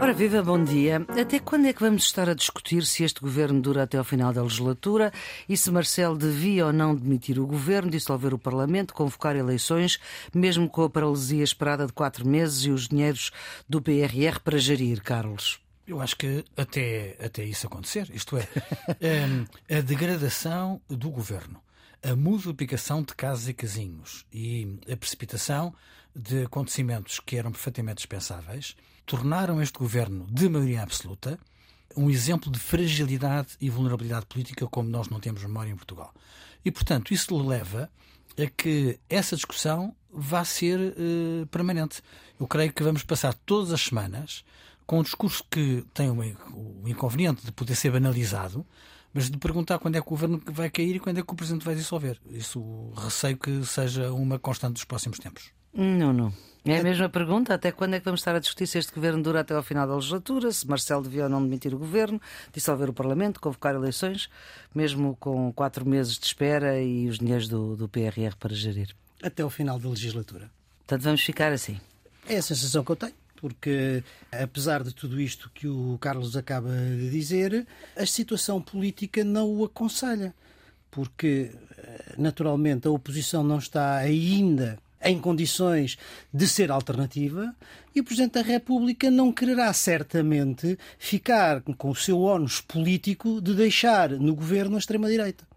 Ora viva, bom dia. Até quando é que vamos estar a discutir se este governo dura até ao final da legislatura e se Marcelo devia ou não demitir o governo, dissolver o Parlamento, convocar eleições, mesmo com a paralisia esperada de quatro meses e os dinheiros do PRR para gerir, Carlos? Eu acho que até, até isso acontecer, isto é, ehm, a degradação do governo, a multiplicação de casas e casinhos e a precipitação de acontecimentos que eram perfeitamente dispensáveis tornaram este governo de maioria absoluta um exemplo de fragilidade e vulnerabilidade política como nós não temos memória em Portugal. E, portanto, isso leva a que essa discussão vá ser uh, permanente. Eu creio que vamos passar todas as semanas com um discurso que tem o inconveniente de poder ser banalizado, mas de perguntar quando é que o governo vai cair e quando é que o presidente vai dissolver. Isso receio que seja uma constante dos próximos tempos. Não, não. É a mesma pergunta. Até quando é que vamos estar a discutir se este governo dura até ao final da legislatura? Se Marcelo devia ou não demitir o governo, dissolver o Parlamento, convocar eleições, mesmo com quatro meses de espera e os dinheiros do, do PRR para gerir? Até ao final da legislatura. Portanto, vamos ficar assim. É a sensação que eu tenho porque apesar de tudo isto que o Carlos acaba de dizer, a situação política não o aconselha, porque naturalmente a oposição não está ainda em condições de ser alternativa e o Presidente da República não quererá certamente ficar com o seu ónus político de deixar no governo a extrema-direita.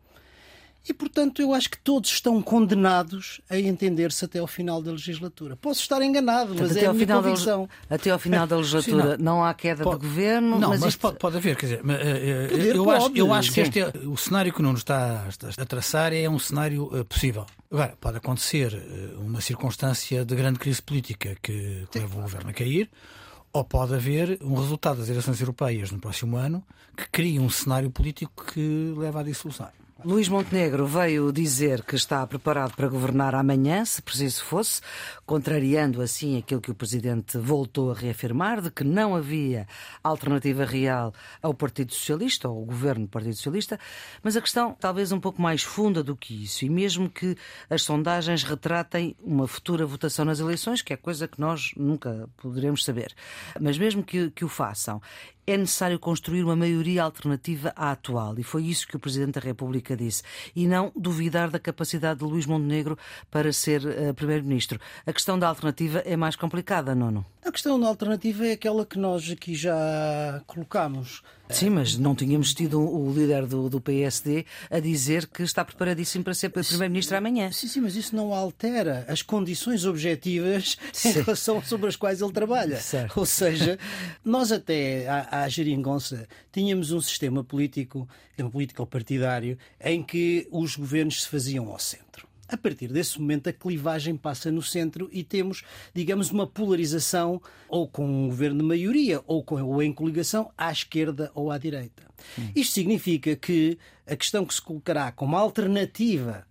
E, portanto, eu acho que todos estão condenados a entender-se até ao final da legislatura. Posso estar enganado, mas até é a minha convicção. Da, até ao final da legislatura sim, não. não. há queda pode, de governo. Não, mas, mas isto... pode, pode, haver. Quer dizer, eh, Poder, eu, acho, eu acho que este é, o cenário que o Nuno está a traçar é um cenário uh, possível. Agora, pode acontecer uma circunstância de grande crise política que, que leva o governo a cair ou pode haver um resultado das eleições europeias no próximo ano que cria um cenário político que leva à dissolução. Luís Montenegro veio dizer que está preparado para governar amanhã, se preciso fosse, contrariando assim aquilo que o Presidente voltou a reafirmar, de que não havia alternativa real ao Partido Socialista, ou ao governo do Partido Socialista, mas a questão talvez um pouco mais funda do que isso, e mesmo que as sondagens retratem uma futura votação nas eleições, que é coisa que nós nunca poderemos saber, mas mesmo que, que o façam, é necessário construir uma maioria alternativa à atual. E foi isso que o Presidente da República disse. E não duvidar da capacidade de Luís Montenegro para ser uh, Primeiro-Ministro. A questão da alternativa é mais complicada, Nono? A questão da alternativa é aquela que nós aqui já colocamos. Sim, mas não tínhamos tido o líder do, do PSD a dizer que está preparadíssimo para ser Primeiro-Ministro amanhã. Sim, sim, mas isso não altera as condições objetivas sim. em relação sobre as quais ele trabalha. Certo. Ou seja, nós até à, à geringonça tínhamos um sistema político, um político partidário, em que os governos se faziam ao centro. A partir desse momento, a clivagem passa no centro e temos, digamos, uma polarização ou com um governo de maioria ou, com, ou em coligação à esquerda ou à direita. Hum. Isto significa que a questão que se colocará como alternativa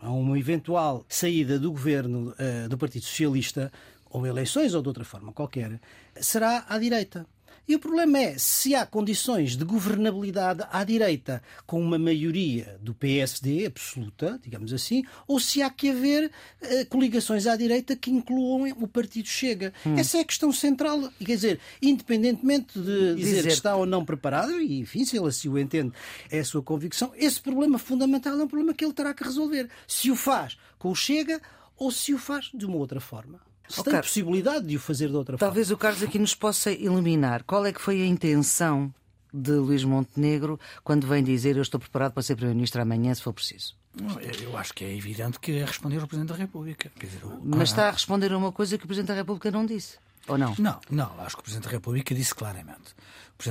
a uma eventual saída do governo uh, do Partido Socialista, ou eleições ou de outra forma qualquer, será à direita. E o problema é se há condições de governabilidade à direita com uma maioria do PSD absoluta, digamos assim, ou se há que haver uh, coligações à direita que incluam o Partido Chega. Hum. Essa é a questão central. Quer dizer, independentemente de dizer, dizer que está ou não preparado, e enfim, se ele assim o entende, é a sua convicção, esse problema fundamental é um problema que ele terá que resolver. Se o faz com o Chega ou se o faz de uma outra forma se oh, tem Carlos, possibilidade de o fazer de outra talvez forma. Talvez o Carlos aqui nos possa iluminar. Qual é que foi a intenção de Luís Montenegro quando vem dizer eu estou preparado para ser Primeiro-Ministro amanhã, se for preciso? Eu acho que é evidente que é responder ao Presidente da República. Dizer, Mas está a responder a uma coisa que o Presidente da República não disse. Ou não? Não, não. Acho que o Presidente da República disse claramente.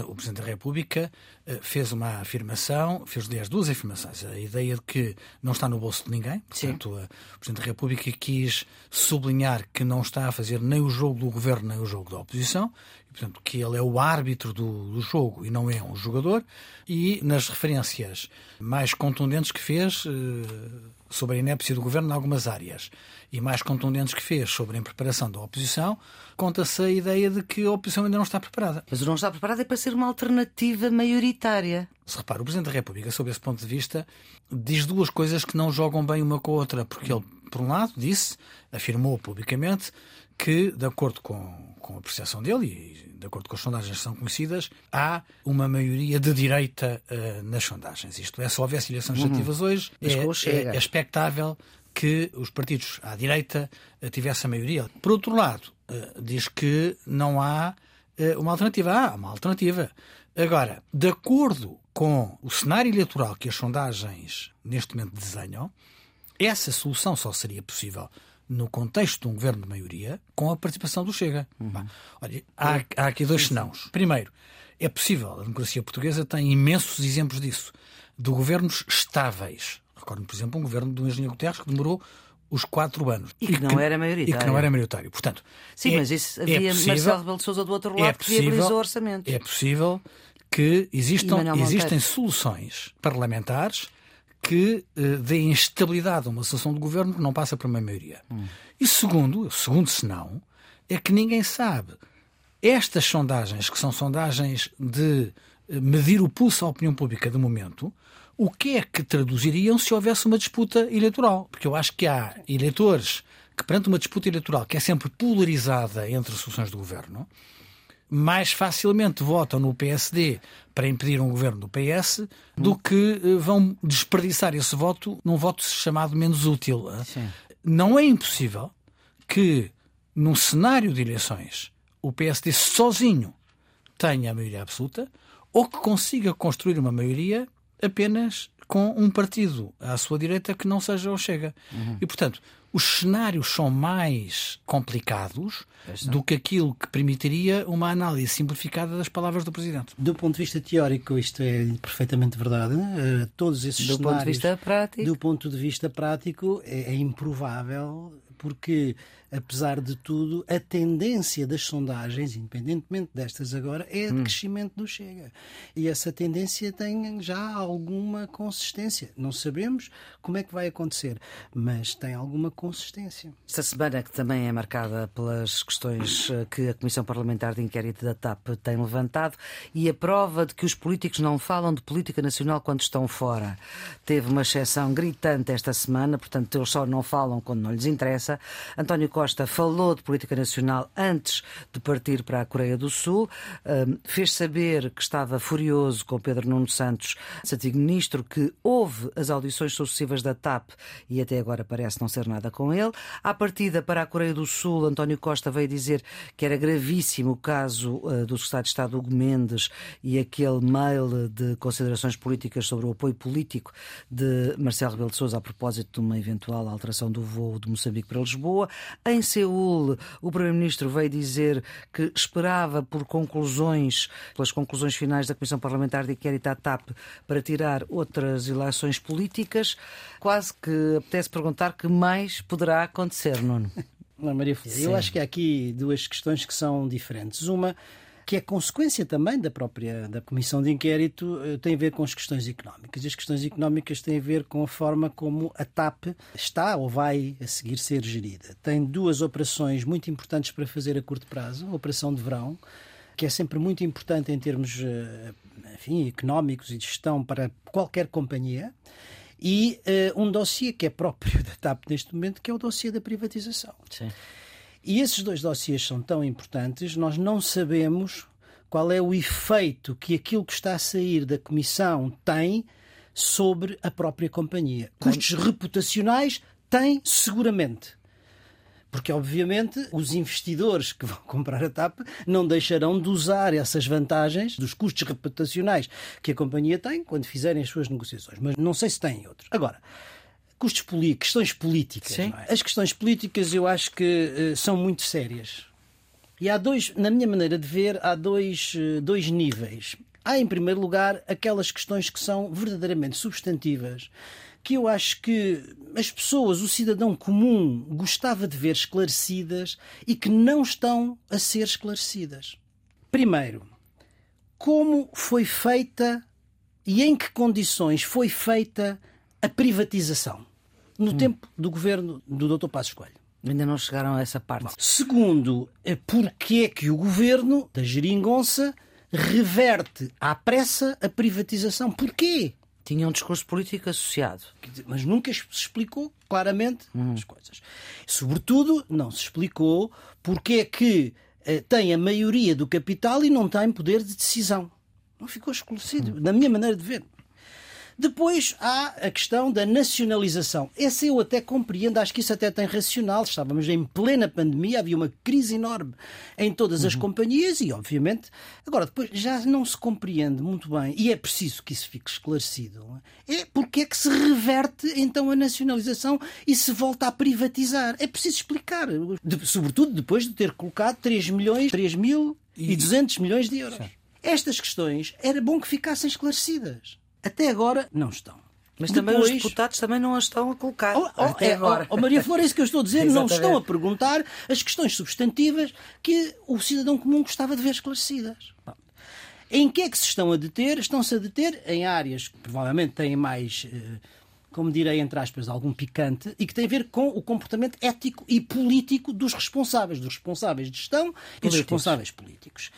O Presidente da República eh, fez uma afirmação, fez aliás duas afirmações. A ideia de que não está no bolso de ninguém, portanto, Sim. o Presidente da República quis sublinhar que não está a fazer nem o jogo do governo nem o jogo da oposição, e, portanto, que ele é o árbitro do, do jogo e não é um jogador. E nas referências mais contundentes que fez eh, sobre a inépcia do governo em algumas áreas e mais contundentes que fez sobre a impreparação da oposição, conta-se a ideia de que a oposição ainda não está preparada. Mas o não está preparada é para ser uma alternativa maioritária. Se repara, o Presidente da República, sob esse ponto de vista, diz duas coisas que não jogam bem uma com a outra, porque ele, por um lado, disse, afirmou publicamente, que, de acordo com, com a percepção dele e de acordo com as sondagens que são conhecidas, há uma maioria de direita uh, nas sondagens. Isto é, se houvesse eleições uhum. legislativas hoje, é, é, é expectável que os partidos à direita uh, tivessem a maioria. Por outro lado, uh, diz que não há uma alternativa. Há uma alternativa. Agora, de acordo com o cenário eleitoral que as sondagens neste momento desenham, essa solução só seria possível no contexto de um governo de maioria, com a participação do Chega. Uhum. Olha, há, há, aqui dois senãos. Primeiro, é possível, a democracia portuguesa tem imensos exemplos disso, de governos estáveis. Recordo, por exemplo, um governo do engenheiro Guterres que demorou os quatro anos. E que, e não era maioritário. E que não era maioritário. Portanto, Sim, é, mas isso é havia é possível, Marcelo Rebelo de Sousa do outro lado é possível, que viabilizou o orçamento. É possível que existam, existem soluções parlamentares que uh, deem estabilidade a uma sessão de governo que não passa por uma maioria. Hum. E segundo, segundo senão, é que ninguém sabe. Estas sondagens, que são sondagens de eh, medir o pulso à opinião pública de momento, o que é que traduziriam se houvesse uma disputa eleitoral? Porque eu acho que há eleitores que, perante uma disputa eleitoral que é sempre polarizada entre as soluções do governo, mais facilmente votam no PSD para impedir um governo do PS do que eh, vão desperdiçar esse voto num voto chamado menos útil. Sim. Não é impossível que, num cenário de eleições, o PSD sozinho tenha a maioria absoluta ou que consiga construir uma maioria apenas com um partido à sua direita que não seja o Chega. Uhum. E, portanto, os cenários são mais complicados do que aquilo que permitiria uma análise simplificada das palavras do Presidente. Do ponto de vista teórico, isto é perfeitamente verdade. Uh, todos esses do cenários. Do ponto de vista prático? Do ponto de vista prático, é, é improvável porque, apesar de tudo, a tendência das sondagens, independentemente destas agora, é de hum. crescimento do Chega. E essa tendência tem já alguma consistência. Não sabemos como é que vai acontecer, mas tem alguma consistência. Esta semana que também é marcada pelas questões eh, que a Comissão Parlamentar de Inquérito da TAP tem levantado e a prova de que os políticos não falam de política nacional quando estão fora. Teve uma exceção gritante esta semana, portanto, eles só não falam quando não lhes interessa António Costa falou de política nacional antes de partir para a Coreia do Sul, fez saber que estava furioso com Pedro Nuno Santos, antigo ministro, que houve as audições sucessivas da TAP e até agora parece não ser nada com ele. À partida para a Coreia do Sul, António Costa veio dizer que era gravíssimo o caso ah, do Secretário de Estado Hugo Mendes e aquele mail de considerações políticas sobre o apoio político de Marcelo Rebelo de Sousa a propósito de uma eventual alteração do voo de Moçambique para Lisboa. Em Seul, o Primeiro-Ministro veio dizer que esperava por conclusões, pelas conclusões finais da Comissão Parlamentar de Inquérito à TAP, para tirar outras eleições políticas. Quase que apetece perguntar que mais poderá acontecer, Nuno. Não, Maria eu acho que há aqui duas questões que são diferentes. Uma que é consequência também da própria da comissão de inquérito, eh, tem a ver com as questões económicas. E as questões económicas têm a ver com a forma como a TAP está ou vai a seguir ser gerida. Tem duas operações muito importantes para fazer a curto prazo. A operação de verão, que é sempre muito importante em termos eh, enfim, económicos e de gestão para qualquer companhia e uh, um dossiê que é próprio da TAP neste momento, que é o dossiê da privatização. Sim. E esses dois dossiês são tão importantes, nós não sabemos qual é o efeito que aquilo que está a sair da Comissão tem sobre a própria companhia. Custos reputacionais tem seguramente. Porque, obviamente, os investidores que vão comprar a TAP não deixarão de usar essas vantagens dos custos reputacionais que a companhia tem quando fizerem as suas negociações. Mas não sei se têm outros. Agora, custos políticos, questões políticas. É? As questões políticas eu acho que uh, são muito sérias. E há dois, na minha maneira de ver, há dois, uh, dois níveis. Há, em primeiro lugar, aquelas questões que são verdadeiramente substantivas, que eu acho que as pessoas, o cidadão comum, gostava de ver esclarecidas e que não estão a ser esclarecidas. Primeiro, como foi feita e em que condições foi feita a privatização? No hum. tempo do governo do Dr. Passos Coelho. Ainda não chegaram a essa parte. Bom, segundo, é porque é que o governo da Geringonça reverte à pressa a privatização? Porquê? Tinha um discurso político associado. Mas nunca se explicou claramente hum. as coisas. Sobretudo, não se explicou porque é que eh, tem a maioria do capital e não tem poder de decisão. Não ficou esclarecido, hum. na minha maneira de ver. Depois há a questão da nacionalização. Essa eu até compreendo, acho que isso até tem racional. Estávamos em plena pandemia, havia uma crise enorme em todas as uhum. companhias e, obviamente, agora depois já não se compreende muito bem, e é preciso que isso fique esclarecido, é porque é que se reverte então a nacionalização e se volta a privatizar. É preciso explicar, sobretudo depois de ter colocado 3 milhões, 3 mil e 200 milhões de euros. Estas questões era bom que ficassem esclarecidas. Até agora não estão. Mas também Depois... os deputados também não as estão a colocar. Oh, oh, até é, agora. Oh, Maria Flor, é isso que eu estou a dizer. não estão a perguntar as questões substantivas que o cidadão comum gostava de ver esclarecidas. Em que é que se estão a deter? Estão-se a deter em áreas que provavelmente têm mais, eh, como direi, entre aspas, algum picante e que tem a ver com o comportamento ético e político dos responsáveis, dos responsáveis de gestão políticos. e dos responsáveis políticos.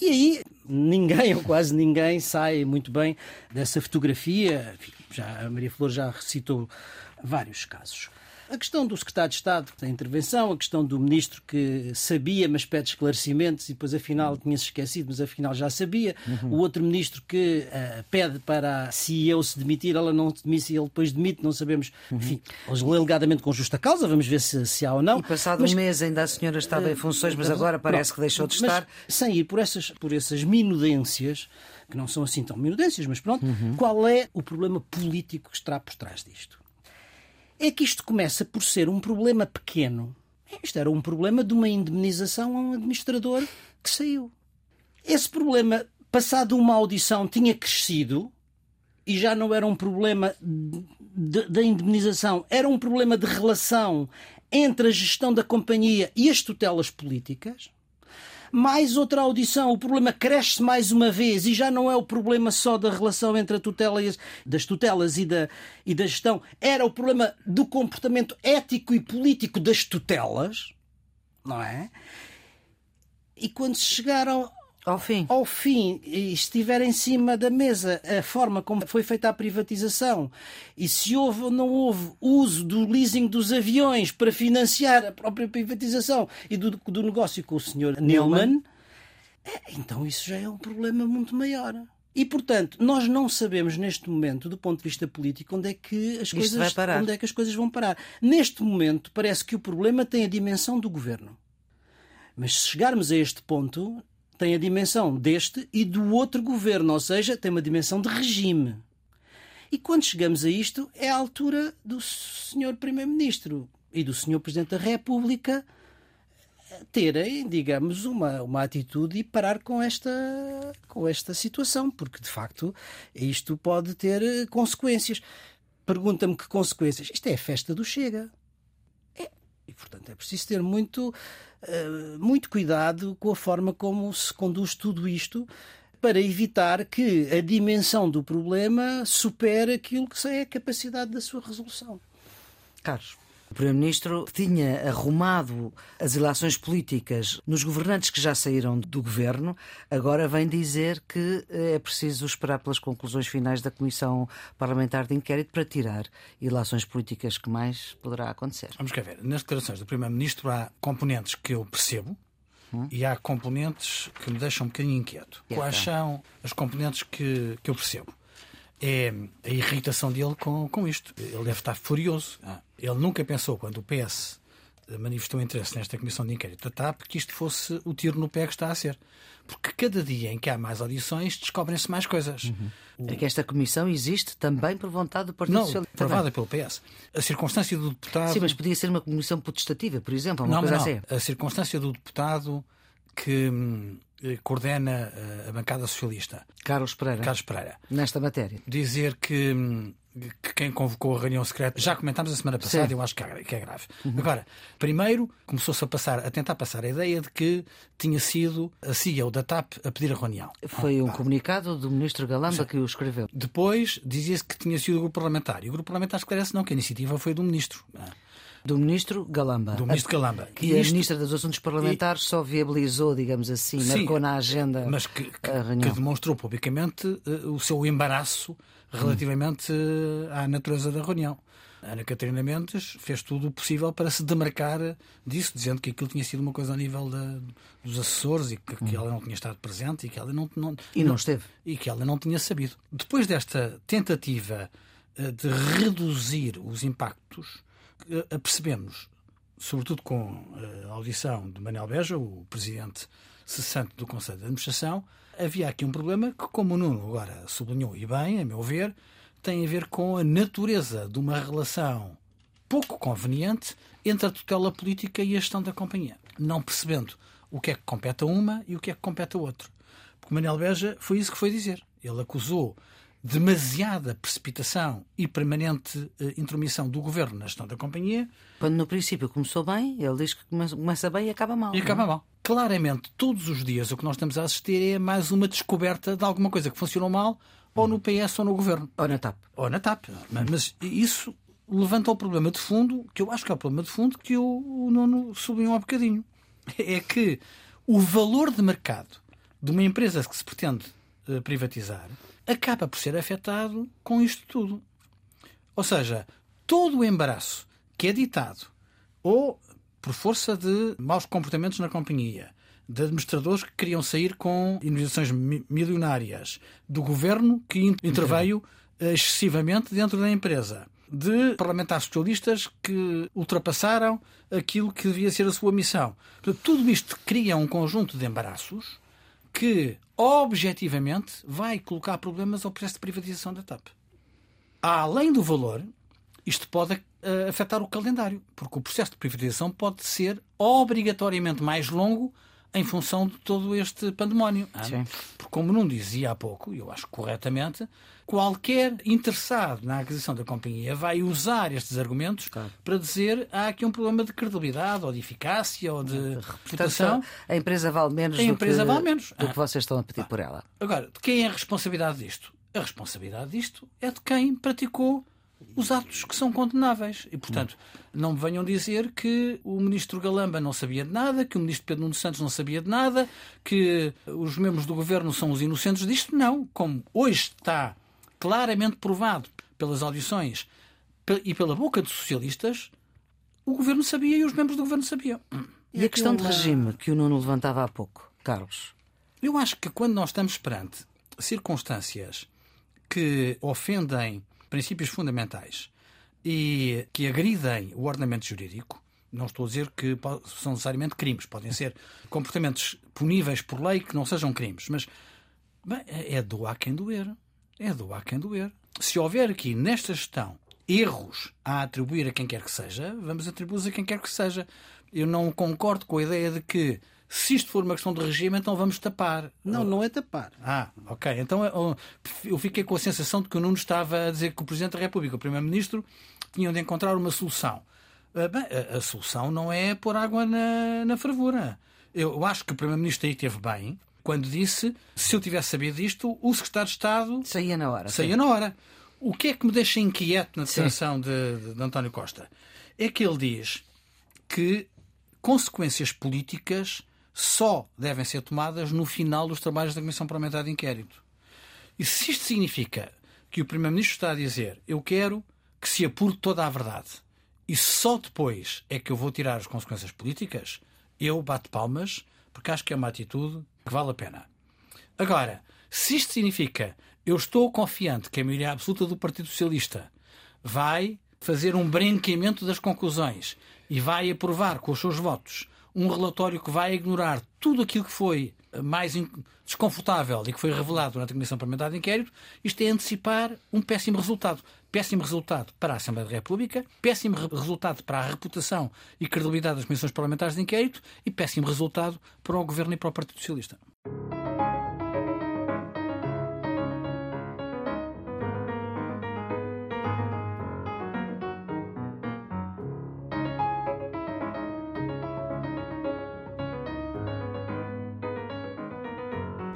E aí ninguém, ou quase ninguém, sai muito bem dessa fotografia. Já, a Maria Flor já recitou vários casos. A questão do secretário de Estado da intervenção, a questão do ministro que sabia, mas pede esclarecimentos e depois afinal tinha-se esquecido, mas afinal já sabia. Uhum. O outro ministro que uh, pede para a CEO se demitir, ela não se demite e ele depois demite, não sabemos. Uhum. Enfim, alegadamente com justa causa, vamos ver se, se há ou não. E passado mas, um mês ainda a senhora estava uh, em funções, mas agora parece pronto, que deixou de estar. Sem ir por essas, por essas minudências, que não são assim tão minudências, mas pronto, uhum. qual é o problema político que está por trás disto? É que isto começa por ser um problema pequeno. Isto era um problema de uma indemnização a um administrador que saiu. Esse problema, passado uma audição, tinha crescido e já não era um problema da indemnização, era um problema de relação entre a gestão da companhia e as tutelas políticas mais outra audição, o problema cresce mais uma vez e já não é o problema só da relação entre a tutela e as, das tutelas e da, e da gestão, era o problema do comportamento ético e político das tutelas, não é? E quando chegaram ao fim. Ao fim, estiver em cima da mesa a forma como foi feita a privatização e se houve ou não houve uso do leasing dos aviões para financiar a própria privatização e do, do negócio com o Sr. Neumann, é, então isso já é um problema muito maior. E, portanto, nós não sabemos neste momento, do ponto de vista político, onde é que as, coisas, onde é que as coisas vão parar. Neste momento, parece que o problema tem a dimensão do governo. Mas se chegarmos a este ponto, tem a dimensão deste e do outro governo, ou seja, tem uma dimensão de regime. E quando chegamos a isto, é a altura do Sr. Primeiro-Ministro e do Sr. Presidente da República terem, digamos, uma, uma atitude e parar com esta, com esta situação, porque de facto isto pode ter eh, consequências. Pergunta-me que consequências. Isto é a festa do Chega. Portanto é preciso ter muito eh, muito cuidado com a forma como se conduz tudo isto para evitar que a dimensão do problema supere aquilo que é a capacidade da sua resolução. Carlos. O Primeiro-Ministro tinha arrumado as ilações políticas nos governantes que já saíram do governo, agora vem dizer que é preciso esperar pelas conclusões finais da Comissão Parlamentar de Inquérito para tirar ilações políticas que mais poderá acontecer. Vamos cá ver. Nas declarações do Primeiro-Ministro há componentes que eu percebo, hum? e há componentes que me deixam um bocadinho inquieto. Quais são as componentes que, que eu percebo? É a irritação dele com, com isto. Ele deve estar furioso. Ah. Ele nunca pensou, quando o PS manifestou interesse nesta comissão de inquérito da TAP, que isto fosse o tiro no pé que está a ser. Porque cada dia em que há mais audições, descobrem-se mais coisas. Uhum. O... É que esta comissão existe também por vontade do Partido não, Socialista. Aprovada pelo PS. A circunstância do deputado. Sim, mas podia ser uma comissão potestativa, por exemplo, uma não, coisa não. assim. A circunstância do deputado que hum, coordena eh, a bancada socialista. Carlos Pereira. Carlos Pereira. Nesta matéria. Dizer que, hum, que quem convocou a reunião secreta, já comentámos a semana passada, Sim. eu acho que é, que é grave. Uhum. Agora, primeiro começou-se a passar, a tentar passar a ideia de que tinha sido a CEO da TAP a pedir a reunião. Foi um ah. comunicado do ministro Galamba Sim. que o escreveu. Depois dizia-se que tinha sido o grupo parlamentar. E o grupo parlamentar esclarece não, que a iniciativa foi do ministro. Ah. Do ministro Galamba. Do ministro Galamba. E, e a ministra dos Assuntos Parlamentares e... só viabilizou, digamos assim, Sim, marcou na agenda. Mas que, que, que demonstrou publicamente uh, o seu embaraço relativamente uh, à natureza da reunião. Ana Catarina Mendes fez tudo o possível para se demarcar disso, dizendo que aquilo tinha sido uma coisa a nível da, dos assessores e que, que, ela não tinha estado presente e que ela não, não e não, não esteve e que ela não tinha sabido. Depois desta tentativa uh, de reduzir os impactos, apercebemos, sobretudo com a audição de Manuel Beja, o presidente cessante do Conselho de Administração, havia aqui um problema que, como o Nuno agora sublinhou e bem, a meu ver, tem a ver com a natureza de uma relação pouco conveniente entre a tutela política e a gestão da companhia, não percebendo o que é que compete a uma e o que é que compete a outro. Porque Manuel Beja foi isso que foi dizer. Ele acusou demasiada precipitação e permanente eh, intromissão do governo na gestão da companhia. Quando no princípio começou bem, ele diz que começa bem e acaba mal. E acaba é? mal. Claramente, todos os dias o que nós estamos a assistir é mais uma descoberta de alguma coisa que funcionou mal ou no PS ou no governo. Ou na TAP. Ou na TAP. Mas isso levanta o problema de fundo, que eu acho que é o problema de fundo que o, o Nuno subiu um bocadinho. É que o valor de mercado de uma empresa que se pretende privatizar acaba por ser afetado com isto tudo. Ou seja, todo o embaraço que é ditado ou por força de maus comportamentos na companhia, de administradores que queriam sair com indenizações milionárias, do governo que interveio eh, excessivamente dentro da empresa, de parlamentares socialistas que ultrapassaram aquilo que devia ser a sua missão. Portanto, tudo isto cria um conjunto de embaraços que, objetivamente, vai colocar problemas ao processo de privatização da TAP. Além do valor, isto pode uh, afetar o calendário, porque o processo de privatização pode ser obrigatoriamente mais longo em função de todo este pandemónio. Sim. Porque, como não dizia há pouco, e eu acho corretamente, qualquer interessado na aquisição da companhia vai usar estes argumentos claro. para dizer há aqui um problema de credibilidade, ou de eficácia, ou de reputação. a empresa vale menos, a do, empresa que, vale menos. do que vocês estão a pedir ah. por ela. Agora, de quem é a responsabilidade disto? A responsabilidade disto é de quem praticou os atos que são condenáveis. E, portanto, não me venham dizer que o ministro Galamba não sabia de nada, que o ministro Pedro Nuno Santos não sabia de nada, que os membros do governo são os inocentes disto. Não. Como hoje está claramente provado pelas audições e pela boca de socialistas, o governo sabia e os membros do governo sabiam. E a questão de regime que o Nuno levantava há pouco, Carlos? Eu acho que quando nós estamos perante circunstâncias que ofendem princípios fundamentais e que agridem o ordenamento jurídico, não estou a dizer que são necessariamente crimes, podem ser comportamentos puníveis por lei que não sejam crimes, mas bem, é do a quem doer. É do a quem doer. Se houver aqui nesta gestão erros a atribuir a quem quer que seja, vamos atribuí-los a quem quer que seja. Eu não concordo com a ideia de que se isto for uma questão de regime, então vamos tapar. Não, não é tapar. Ah, ok. Então eu fiquei com a sensação de que o Nuno estava a dizer que o Presidente da República, o Primeiro-Ministro, tinham de encontrar uma solução. Ah, bem, a, solução não é pôr água na, na fervura. Eu acho que o Primeiro-Ministro aí esteve bem quando disse se eu tivesse sabido disto, o Secretário de Estado. Saía na hora. Saía sim. na hora. O que é que me deixa inquieto na declaração de, de, de António Costa? É que ele diz que consequências políticas só devem ser tomadas no final dos trabalhos da Comissão Parlamentar de Inquérito. E se isto significa que o Primeiro-Ministro está a dizer eu quero que se apure toda a verdade e só depois é que eu vou tirar as consequências políticas, eu bato palmas porque acho que é uma atitude que vale a pena. Agora, se isto significa eu estou confiante que a maioria absoluta do Partido Socialista vai fazer um branqueamento das conclusões e vai aprovar com os seus votos um relatório que vai ignorar tudo aquilo que foi mais desconfortável e que foi revelado durante a Comissão Parlamentar de Inquérito, isto é antecipar um péssimo resultado. Péssimo resultado para a Assembleia da República, péssimo resultado para a reputação e credibilidade das Comissões Parlamentares de Inquérito e péssimo resultado para o Governo e para o Partido Socialista.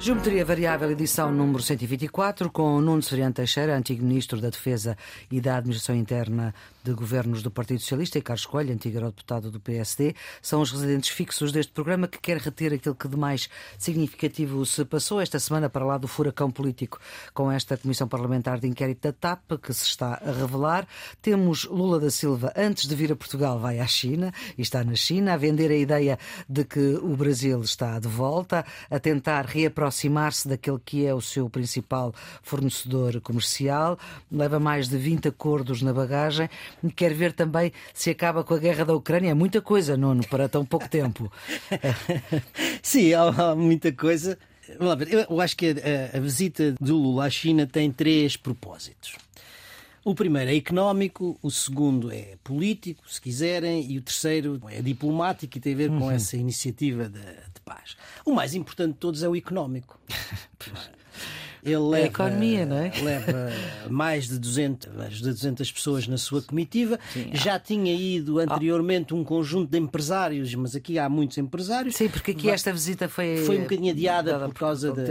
Geometria Variável, edição número 124, com Nuno Severiano Teixeira, antigo Ministro da Defesa e da Administração Interna de governos do Partido Socialista e Carlos Coelho, antigo deputado do PSD, são os residentes fixos deste programa que quer reter aquilo que de mais significativo se passou esta semana para lá do furacão político com esta Comissão Parlamentar de Inquérito da TAP, que se está a revelar. Temos Lula da Silva, antes de vir a Portugal, vai à China e está na China a vender a ideia de que o Brasil está de volta, a tentar reaproximar-se daquele que é o seu principal fornecedor comercial. Leva mais de 20 acordos na bagagem. Quer ver também se acaba com a guerra da Ucrânia. É muita coisa, Nuno, para tão pouco tempo. Sim, há, muita coisa. Eu acho que a, a visita do Lula à China tem três propósitos. O primeiro é económico, o segundo é político, se quiserem, e o terceiro é diplomático e tem a ver com uhum. essa iniciativa de, de, paz. O mais importante de todos é o económico. Ele leva, a economia, não é? Leva mais de 200, mais de 200 pessoas na sua comitiva. Sim, Já tinha ido anteriormente um conjunto de empresários, mas aqui há muitos empresários. Sim, porque aqui esta visita foi. Foi um bocadinho adiada por causa da,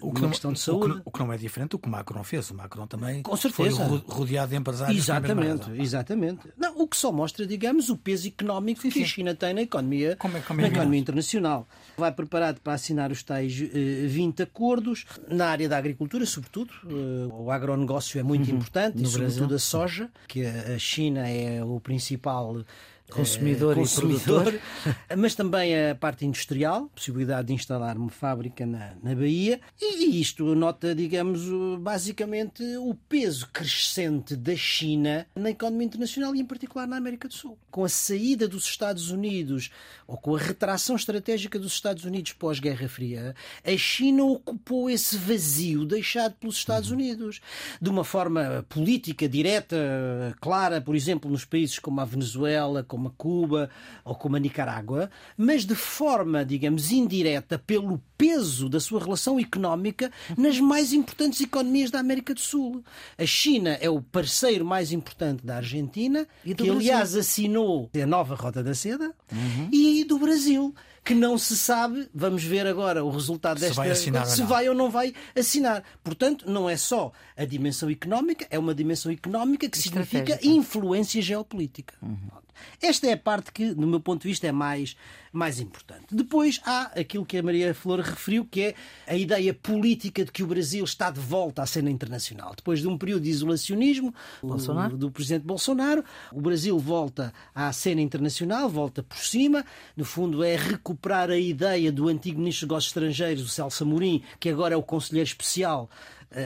o que não, questão de saúde. O que, o que, não é diferente do que o Macron fez. O Macron também Com certeza. foi rodeado de empresários. Exatamente, exatamente. Não, o que só mostra, digamos, o peso económico sim, que a China tem na economia, como é, como é na economia internacional. Vai preparado para assinar os tais uh, eh, 20 acordos na área da agricultura, sobretudo. Eh, o agronegócio é muito uhum. importante, no e sobretudo Brasil. a soja, que a China é o principal consumidor, consumidor e produtor. Mas também a parte industrial, possibilidade de instalar uma fábrica na, na Bahia. E isto nota, digamos, basicamente o peso crescente da China na economia internacional e, em particular, na América do Sul. Com a saída dos Estados Unidos, ou com a retração estratégica dos Estados Unidos pós-Guerra Fria, a China ocupou esse vazio deixado pelos Estados uhum. Unidos. De uma forma política, direta, clara, por exemplo, nos países como a Venezuela, como a Cuba ou como a Nicarágua, mas de forma, digamos, indireta, pelo peso da sua relação económica nas mais importantes economias da América do Sul. A China é o parceiro mais importante da Argentina, que Brasil. aliás assinou a nova Rota da Seda, uhum. e do Brasil que não se sabe, vamos ver agora o resultado desta. Se vai, assinar se vai ou não vai assinar. Portanto, não é só a dimensão económica, é uma dimensão económica que significa influência geopolítica. Uhum. Esta é a parte que, do meu ponto de vista, é mais, mais importante. Depois há aquilo que a Maria Flor referiu, que é a ideia política de que o Brasil está de volta à cena internacional. Depois de um período de isolacionismo Bolsonaro. do presidente Bolsonaro, o Brasil volta à cena internacional, volta por cima. No fundo, é recuperar a ideia do antigo ministro dos Negócios Estrangeiros, o Celso Amorim, que agora é o conselheiro especial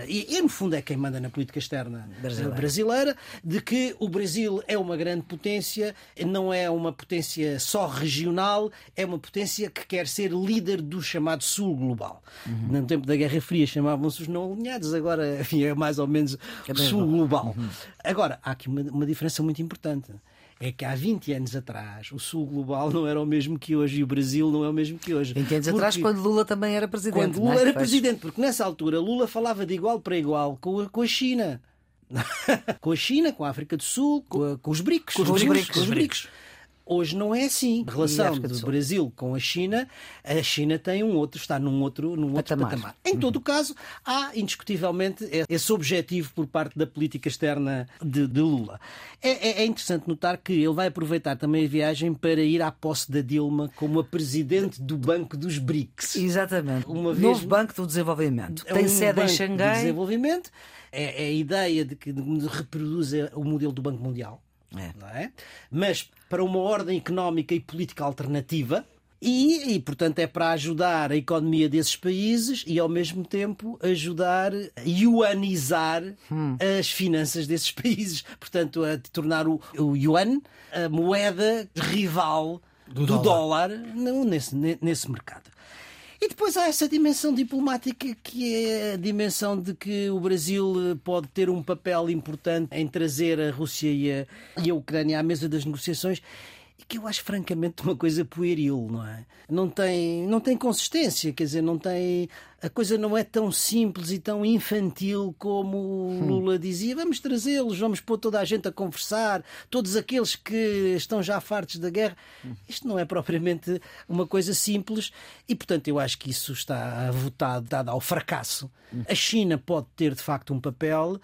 e, e, no fundo é quem manda na política externa brasileira. brasileira, de que o Brasil é uma grande potência, não é uma potência só regional, é uma potência que quer ser líder do chamado Sul global. Uhum. No tempo da Guerra Fria chamavam-se os não alinhados, agora enfim, é mais ou menos é Sul global. Uhum. Agora, há aqui uma, uma diferença muito importante é que há 20 anos atrás o Sul global não era o mesmo que hoje e o Brasil não é o mesmo que hoje. 20 anos porque, atrás, quando Lula também era presidente. Quando Lula é? era presidente, porque nessa altura Lula falava de igual para igual com a, com a China. com a China, com a África do Sul, com, a, com os BRICS. Com os, BRICS. Com os BRICS. Hoje não é assim. A relação do, do Brasil com a China, a China tem um outro, está num outro, num outro patamar. patamar. Em todo o caso, há indiscutivelmente esse objetivo por parte da política externa de, de Lula. É, é, é, interessante notar que ele vai aproveitar também a viagem para ir à posse da Dilma como a presidente do Banco dos BRICS. Exatamente. Uma vez, Novo Banco do Desenvolvimento. É tem um sede em Xangai. De desenvolvimento. É, é a ideia de que reproduz o modelo do Banco Mundial. É. É? Mas para uma ordem económica e política alternativa. E, e, portanto, é para ajudar a economia desses países e, ao mesmo tempo, ajudar a yuanizar hum. as finanças desses países. Portanto, a tornar o, o yuan a moeda rival do, do dólar, dólar nesse, nesse mercado. E depois há essa dimensão diplomática que é a dimensão de que o Brasil eh, pode ter um papel importante em trazer a Rússia e a, e a Ucrânia à mesa das negociações e que eu acho francamente uma coisa pueril, não é? Não tem, não tem consistência, quer dizer, não tem a coisa não é tão simples e tão infantil como o hum. Lula dizia. Vamos trazê-los, vamos pôr toda a gente a conversar, todos aqueles que estão já fartos da guerra. Hum. Isto não é propriamente uma coisa simples e, portanto, eu acho que isso está votado, dado ao fracasso. Hum. A China pode ter, de facto, um papel.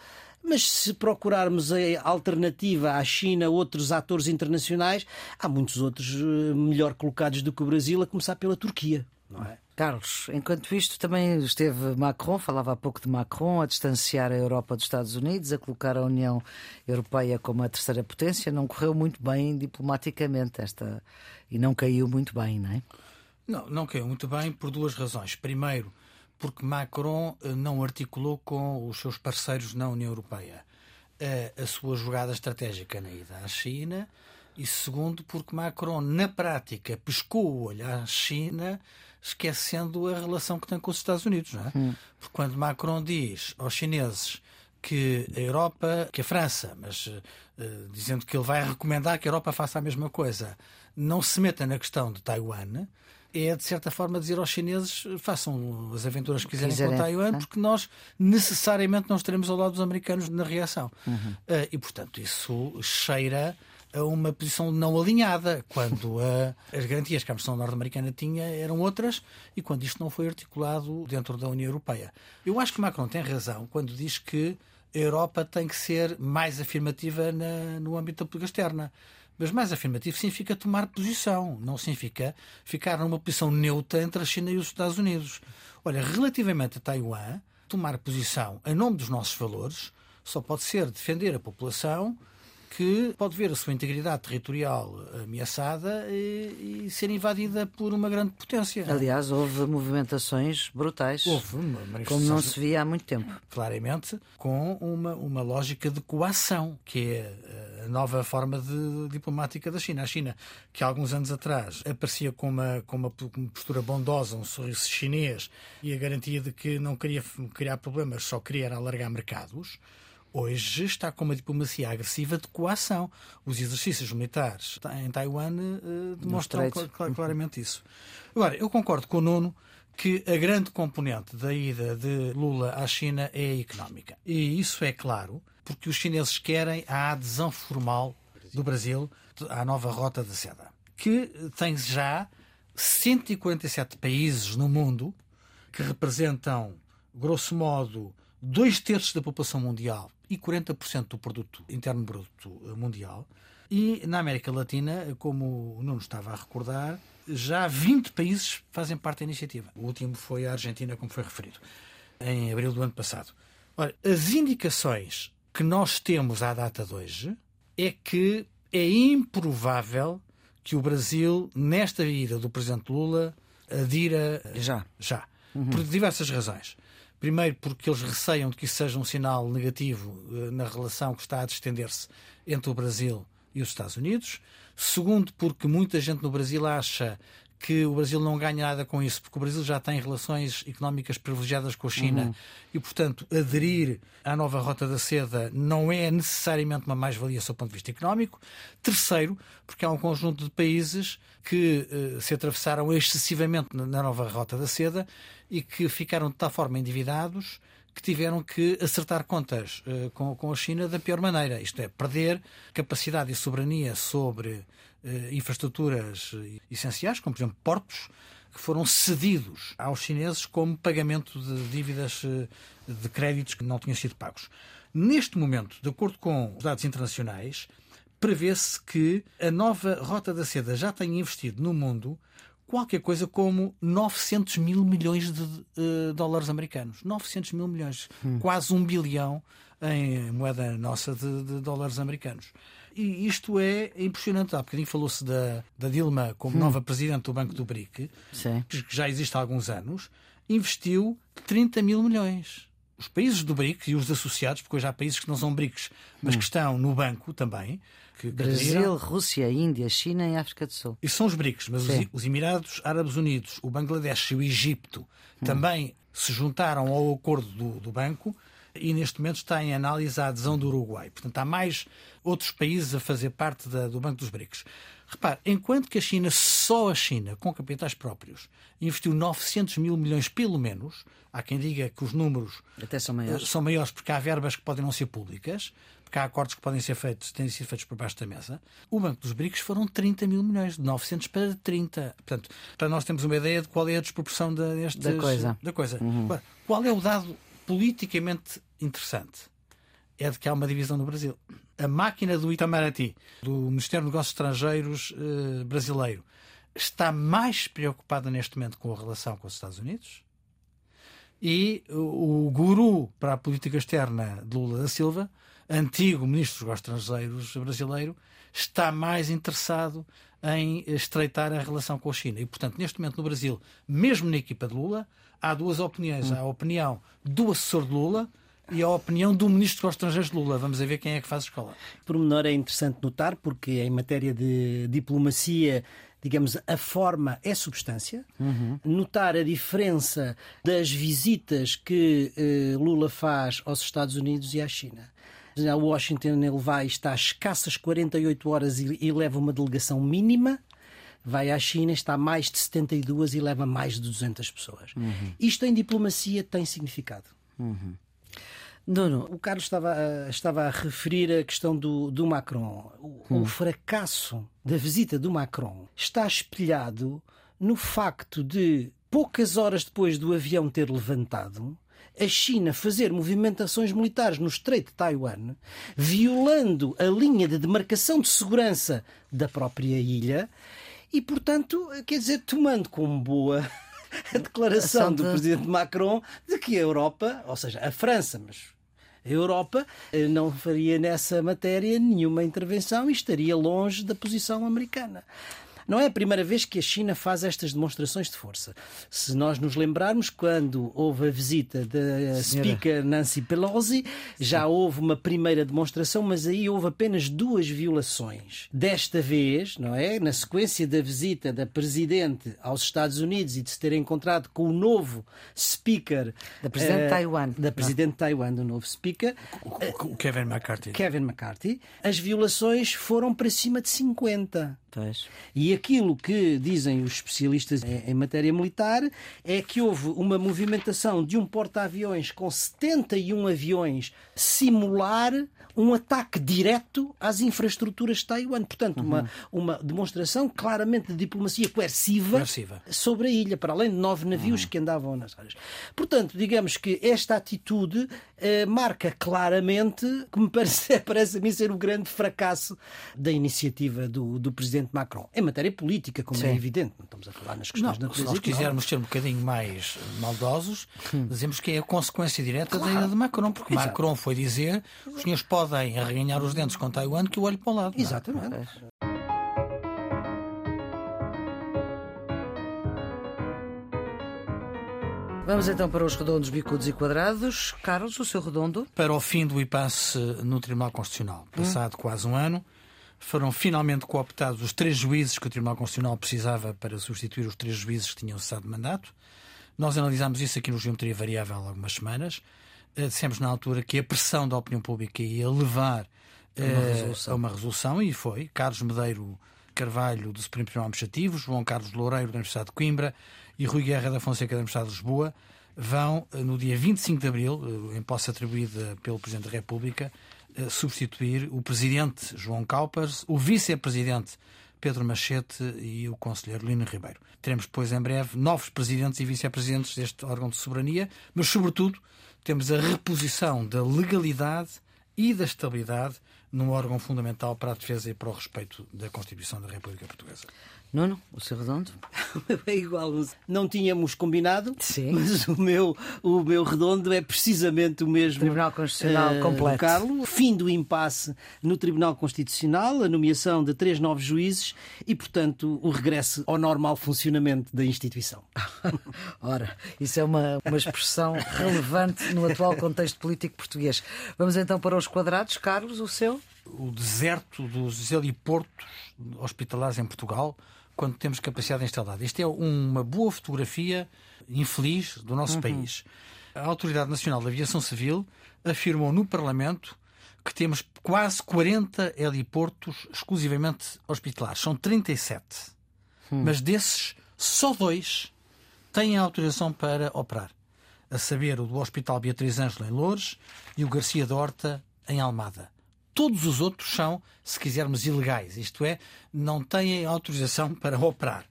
Mas se procurarmos a alternativa à China, outros atores internacionais, há muitos outros eh, melhor colocados do que o Brasil, a começar pela Turquia, não é? Carlos, enquanto isto também esteve Macron, falava há pouco de Macron, a distanciar a Europa dos Estados Unidos, a colocar a União Europeia como a terceira potência. Não correu muito bem diplomaticamente esta e não caiu muito bem, não é? Não, não caiu muito bem por duas razões. Primeiro, porque Macron eh, não articulou com os seus parceiros na União Europeia a, a sua jogada estratégica na ida à China. E segundo, porque Macron, na prática, pescou o olho à China esquecendo a relação que tem com os Estados Unidos. Não é? Hum. Porque quando Macron diz aos chineses que a Europa, que a França, mas uh, dizendo que ele vai recomendar que a Europa faça a mesma coisa, não se meta na questão de Taiwan, é de certa forma dizer aos chineses façam as aventuras que quiserem, quiserem com Taiwan, é? porque nós necessariamente não estaremos ao lado dos americanos na reação. Uhum. Uh, e portanto isso cheira a uma posição não alinhada, quando a, as garantias que a versão norte-americana tinha eram outras e quando isto não foi articulado dentro da União Europeia. Eu acho que Macron tem razão quando diz que a Europa tem que ser mais afirmativa na, no âmbito da política externa. Mas mais afirmativo significa tomar posição, não significa ficar numa posição neutra entre a China e os Estados Unidos. Olha, relativamente a Taiwan, tomar posição em nome dos nossos valores só pode ser defender a população que pode ver a sua integridade territorial ameaçada e, e, ser invadida por uma grande potência. Aliás, houve movimentações brutais, houve como não se via há muito tempo. Claramente, com uma, uma lógica de coação, que é eh, a nova forma de, diplomática da China. A China, que há alguns anos atrás aparecia com uma, com uma postura bondosa, um sorriso chinês e a garantia de que não queria criar problemas, só queria alargar mercados hoje está com uma diplomacia agressiva de coação. Os exercícios militares em Taiwan uh, demonstram cl claramente isso. Agora, eu concordo com o Nuno que a grande componente da ida de Lula à China é a económica. E isso é claro, porque os chineses querem a adesão formal do Brasil à nova rota da seda, que tem já 147 países no mundo que representam, grosso modo, dois terços da população mundial e 40% do produto interno bruto mundial. E na América Latina, como o Nuno estava a recordar, já 20 países fazem parte da iniciativa. O último foi a Argentina, como foi referido, em abril do ano passado. Ora, as indicações que nós temos à data de hoje é que é improvável que o Brasil, nesta ida do presidente Lula, adira já. já. Uhum. Por diversas razões. Primeiro, porque eles receiam de que isso seja um sinal negativo eh, na relação que está a distender-se entre o Brasil e os Estados Unidos. Segundo, porque muita gente no Brasil acha que o Brasil não ganha nada com isso, porque o Brasil já tem relações económicas privilegiadas com a China uhum. e, portanto, aderir à nova Rota da Seda não é necessariamente uma mais-valia do ponto de vista económico. Terceiro, porque há um conjunto de países que uh, se atravessaram excessivamente na nova Rota da Seda e que ficaram de tal forma endividados que tiveram que acertar contas uh, com, com a China da pior maneira, isto é, perder capacidade e soberania sobre infraestruturas essenciais, como por exemplo portos, que foram cedidos aos chineses como pagamento de dívidas uh, de créditos que não tinham sido pagos. Neste momento, de acordo com os dados internacionais, prevê-se que a nova Rota da Seda já tenha investido no mundo qualquer coisa como 900 mil milhões de uh, dólares americanos. 900 mil milhões. Hum. Quase um bilhão em moeda nossa de, de, dólares americanos. E isto é impressionante. Há bocadinho falou-se da, da Dilma como hum. nova presidente do Banco do BRIC, Sim. que já existe há alguns anos, investiu 30 mil milhões. Os países do BRIC e os associados, porque hoje há países que não são BRICS, mas hum. que estão no banco também, Brasil, Rússia, Índia, China e África do Sul. E são os BRICS, mas os, os, Emirados Árabes Unidos, o Bangladesh e o Egito hum. também se juntaram ao acordo do, do banco e neste momento está em análise a adesão do Uruguai. Portanto, há mais outros países a fazer parte da, do Banco dos BRICS. Repare, enquanto que a China, só a China, com capitais próprios, investiu 900 mil milhões pelo menos, há quem diga que os números Até são maiores. são maiores porque há verbas que podem não ser públicas, porque há acordos que podem ser feitos, têm sido feitos por baixo da mesa. O Banco dos BRICS foram 30 mil milhões, de 900 para 30. Portanto, para nós temos uma ideia de qual é a desproporção da, Da coisa. Da coisa. Agora, qual é o dado politicamente interessante? É de que há uma divisão no Brasil. A máquina do Itamaraty, do Ministério dos Negócios Estrangeiros eh, brasileiro, está mais preocupada neste momento com a relação com os Estados Unidos e o, o guru para a política externa de Lula da Silva, antigo ministro dos Negócios Estrangeiros brasileiro, está mais interessado em estreitar a relação com a China. E, portanto, neste momento no Brasil, mesmo na equipa de Lula, há duas opiniões. Há a opinião do assessor de Lula e a opinião do ministro dos Estrangeiros de Lula. Vamos a ver quem é que faz escola. Por menor é interessante notar, porque em matéria de diplomacia, digamos, a forma é substância. Notar a diferença das visitas que eh, Lula faz aos Estados Unidos e à China. A Washington ele vai, está a escassas 48 horas e, e leva uma delegação mínima. Vai à China, está a mais de 72 e leva mais de 200 pessoas. Isto em diplomacia tem significado. Nuno, O Carlos estava a, estava a referir a questão do, do Macron. O, o fracasso da visita do Macron está espelhado no facto de, poucas horas depois do avião ter levantado, a China fazer movimentações militares no Estreito de Taiwan, violando a linha de demarcação de segurança da própria ilha e, portanto, quer dizer, tomando como boa a declaração Ação do de- presidente Macron de que a Europa, ou seja, a França, mas a Europa eh, não faria nessa matéria nenhuma intervenção e estaria longe da posição americana. Não é a primeira vez que a China faz estas demonstrações de força. Se nós nos lembrarmos, quando houve a visita da Speaker Nancy Pelosi, já houve uma primeira demonstração, mas aí houve apenas duas violações. Desta vez, não é? Na sequência da visita da Presidente aos Estados Unidos e de se ter encontrado com o novo Speaker Da Presidente de eh, Taiwan. Da Presidente de Taiwan, do novo Speaker, O, o- o Kevin McCarthy. Kevin McCarthy, as violações foram para cima de 50. Pois. E aquilo que dizem os especialistas em matéria militar é que houve uma movimentação de um porta-aviões com 71 aviões simular um ataque direto às infraestruturas de Taiwan. Portanto, uma, uma demonstração claramente de diplomacia coerciva, Coerciva. sobre a ilha, para além de nove navios que andavam nas áreas. Portanto, digamos que esta atitude eh, marca claramente, que me parece, parece a mim ser o grande fracasso da iniciativa do, do presidente Macron. Em matéria política, como é Sim. evidente, não estamos a falar nas Não, questões da se nós quisermos ser um bocadinho mais maldosos, dizemos que é a consequência direta da ida de Macron, porque Exato. Macron foi dizer os senhores podem arreganhar os dentes com Taiwan que eu olho para o lado. não é? Exatamente. Vamos então para os redondos, bicudos e quadrados. Carlos, o seu redondo? Para o fim do impasse no Tribunal Constitucional, passado quase um ano, foram finalmente cooptados os três juízes que o Tribunal Constitucional precisava para substituir os três juízes que tinham cessado de mandato. Nós analisámos isso aqui no Geometria Variável há algumas semanas. Eh, Dissemos na altura que a pressão da opinião pública ia levar eh, a uma resolução e foi. Carlos Medeiro Carvalho, do Supremo Tribunal Administrativo, João Carlos Loureiro, da Universidade de Coimbra e Rui Guerra da Fonseca, da Universidade de Lisboa, vão, eh, no dia 25 de abril, em posse atribuída pelo Presidente da República, substituir o Presidente João Calpers, o Vice-Presidente Pedro Machete e o Conselheiro Lino Ribeiro. Teremos depois, em breve, novos Presidentes e Vice-Presidentes deste órgão de soberania, mas, sobretudo, temos a reposição da legalidade e da estabilidade num órgão fundamental para a defesa e para o respeito da Constituição da República Portuguesa. Nuno, o seu redondo? É igual. Não tínhamos combinado, Sim. mas o meu, o meu redondo é precisamente o mesmo. Tribunal Constitucional eh, completo. Fim do impasse no Tribunal Constitucional, a nomeação de três novos juízes e, portanto, o regresso ao normal funcionamento da instituição. Ora, isso é uma, uma expressão relevante no atual contexto político português. Vamos então para os quadrados. Carlos, o seu? O deserto dos heliportos hospitalares em Portugal, quando temos capacidade instalada. Isto é uma boa fotografia infeliz do nosso país. A Autoridade Nacional de Aviação Civil afirmou no Parlamento que temos quase 40 heliportos exclusivamente hospitalares. São 37. Hum. Mas desses, só dois têm autorização para operar. A saber, o do Hospital Beatriz Ângela em Loures e o Garcia da Horta em Almada. Todos os outros são, se quisermos, ilegais. Isto é, não têm autorização para operar.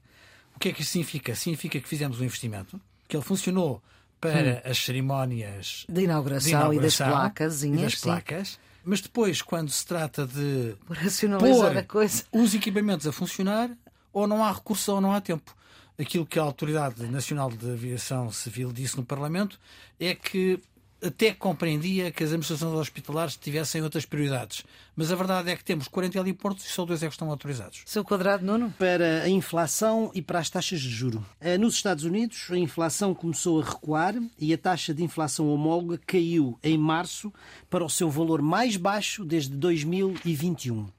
O que é que isso significa? Significa que fizemos um investimento, que ele funcionou para hum. as cerimónias de inauguração, de inauguração e das placas, e das placas mas depois, quando se trata de racionalizar a coisa, os equipamentos a funcionar, ou não há recurso ou não há tempo. Aquilo que a Autoridade Nacional de Aviação Civil disse no Parlamento é que até compreendia que as administrações hospitalares tivessem outras prioridades. Mas a verdade é que temos 40 heliportos e só dois é que estão autorizados. Seu quadrado, nono? Para a inflação e para as taxas de juro. Eh, nos Estados Unidos, a inflação começou a recuar e a taxa de inflação homóloga caiu em março para o seu valor mais baixo desde 2021.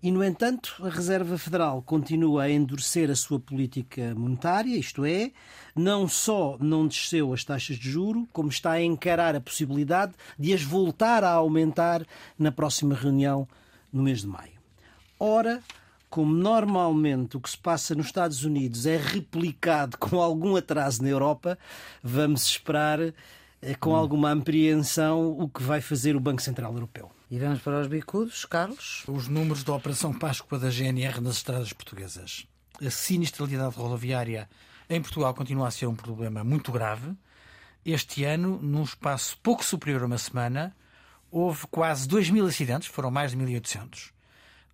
E, no entanto, a Reserva Federal continua a endurecer a sua política monetária, isto é, não só não desceu as taxas de juro, como está a encarar a possibilidade de as voltar a aumentar na próxima reunião no mês de maio. Ora, como normalmente o que se passa nos Estados Unidos é replicado com algum atraso na Europa, vamos esperar eh, com hum. alguma apreensão o que vai fazer o Banco Central Europeu. E vamos para os bicudos, Carlos. Os números da Operação Páscoa da GNR nas estradas portuguesas. A sinistralidade rodoviária em Portugal continua a ser um problema muito grave. Este ano, num espaço pouco superior a uma semana, houve quase 2 mil acidentes, foram mais de 1.800,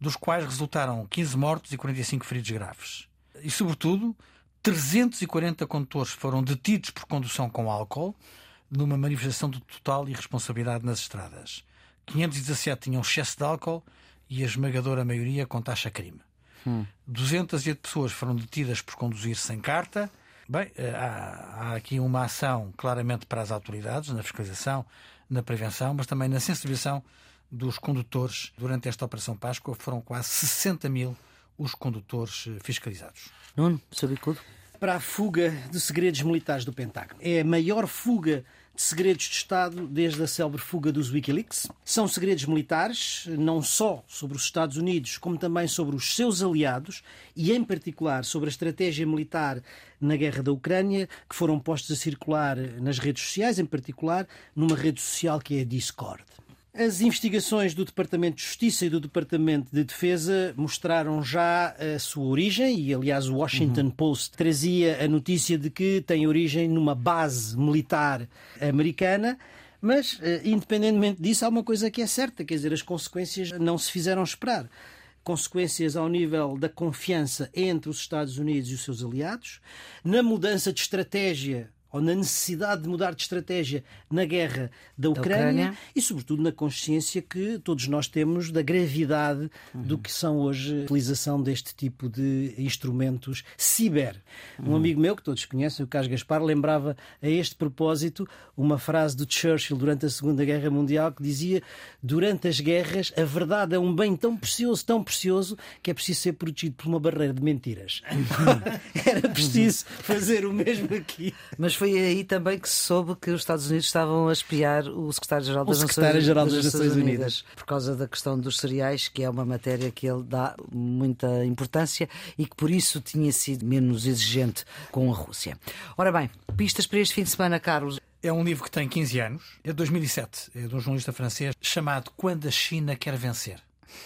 dos quais resultaram 15 mortos e 45 feridos graves. E, sobretudo, 340 condutores foram detidos por condução com álcool, numa manifestação de total irresponsabilidade nas estradas. 517 tinham excesso de álcool e a esmagadora maioria com taxa crime. Hum. 208 pessoas foram detidas por conduzir sem carta. Bem, eh, há, há, aqui uma ação claramente para as autoridades, na fiscalização, na prevenção, mas também na sensibilização dos condutores. Durante esta Operação Páscoa foram quase 60 mil os condutores eh, fiscalizados. Nuno, bicudo. Para a fuga de segredos militares do Pentágono. É a maior fuga de segredos de Estado desde a célebre fuga dos Wikileaks. São segredos militares, não só sobre os Estados Unidos, como também sobre os seus aliados e, em particular, sobre a estratégia militar na guerra da Ucrânia, que foram postos a circular nas redes sociais, em particular numa rede social que é a Discord. As investigações do Departamento de Justiça e do Departamento de Defesa mostraram já a sua origem e, aliás, o Washington uhum. Post trazia a notícia de que tem origem numa base militar americana. Mas, eh, independentemente disso, há uma coisa que é certa, quer dizer, as consequências não se fizeram esperar consequências ao nível da confiança entre os Estados Unidos e os seus aliados, na mudança de estratégia ou na necessidade de mudar de estratégia na guerra da Ucrânia, da Ucrânia. e, sobretudo, na consciência que todos nós temos da gravidade uhum. do que são hoje a utilização deste tipo de instrumentos ciber. Uhum. Um amigo meu, que todos conhecem, o Carlos Gaspar, lembrava a este propósito uma frase do Churchill durante a Segunda Guerra Mundial que dizia: Durante as guerras, a verdade é um bem tão precioso, tão precioso, que é preciso ser protegido por uma barreira de mentiras. Uhum. Era preciso fazer o mesmo aqui. Mas foi aí também que se soube que os Estados Unidos estavam a espiar o secretário-geral das, secretário Nações, das, das Nações Unidas. Unidas, por causa da questão dos cereais, que é uma matéria que ele dá muita importância e que por isso tinha sido menos exigente com a Rússia. Ora bem, pistas para este fim de semana, Carlos. É um livro que tem 15 anos, é de 2007, é de um jornalista francês, chamado Quando a China Quer Vencer.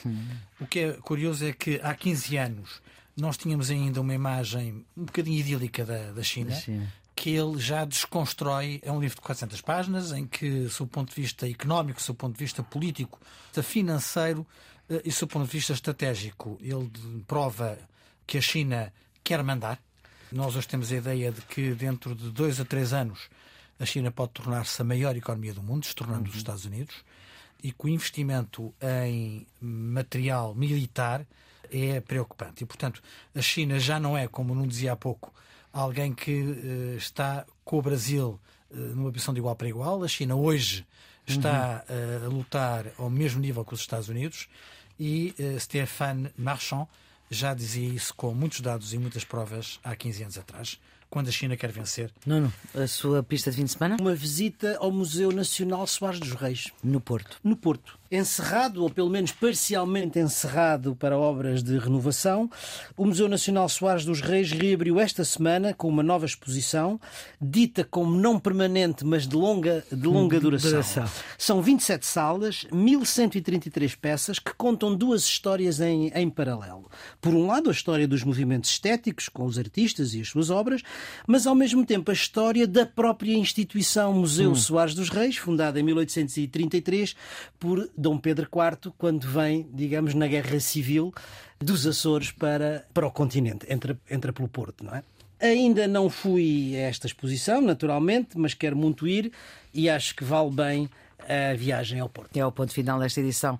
Hum. O que é curioso é que há 15 anos nós tínhamos ainda uma imagem um bocadinho idílica da, da China, da China que ele já desconstrói. É um livro de 400 páginas, em que, sob o ponto de vista económico, sob o ponto de vista político, financeiro eh, e sob o ponto de vista estratégico, ele prova que a China quer mandar. Nós hoje temos a ideia de que dentro de dois a três anos a China pode tornar-se a maior economia do mundo, se tornando uhum. os Estados Unidos, e que o investimento em material militar é preocupante. E, portanto, a China já não é, como não dizia há pouco, alguém que uh, está com o Brasil uh, numa posição de igual para igual. A China hoje está uhum. uh, a lutar ao mesmo nível que os Estados Unidos e Stéphane Marchand já dizia isso com muitos dados e muitas provas há 15 anos atrás. quando a China quer vencer. Não, não. A sua pista de fim de semana? Uma visita ao Museu Nacional Soares dos Reis. No Porto. No Porto. Encerrado, ou pelo menos parcialmente encerrado para obras de renovação, o Museu Nacional Soares dos Reis reabriu esta semana com uma nova exposição, dita como não permanente, mas de longa, de longa duração. duração. São 27 salas, 1133 peças que contam duas histórias em, em paralelo. Por um lado, a história dos movimentos estéticos, com os artistas e as suas obras, mas ao mesmo tempo a história da própria instituição Museu hum. Soares dos Reis, fundada em 1833 por Dom Pedro IV, quando vem, digamos, na Guerra Civil dos Açores para, para o continente, entra, entra pelo Porto, não é? Ainda não fui a esta exposição, naturalmente, mas quero muito ir e acho que vale bem a viagem ao Porto. É o ponto final desta edição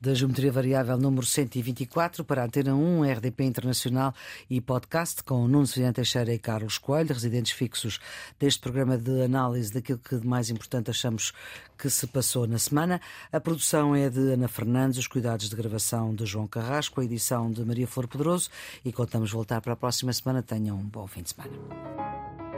da Geometria Variável número 124 para a Antena 1, RDP Internacional e podcast com Nuno Viana Teixeira e Carlos Coelho, residentes fixos deste programa de análise daquilo que de mais importante achamos que se passou na semana. A produção é de Ana Fernandes, os cuidados de gravação de João Carrasco, a edição de Maria Flor Pedroso e contamos voltar para a próxima semana. Tenham um bom fim de semana.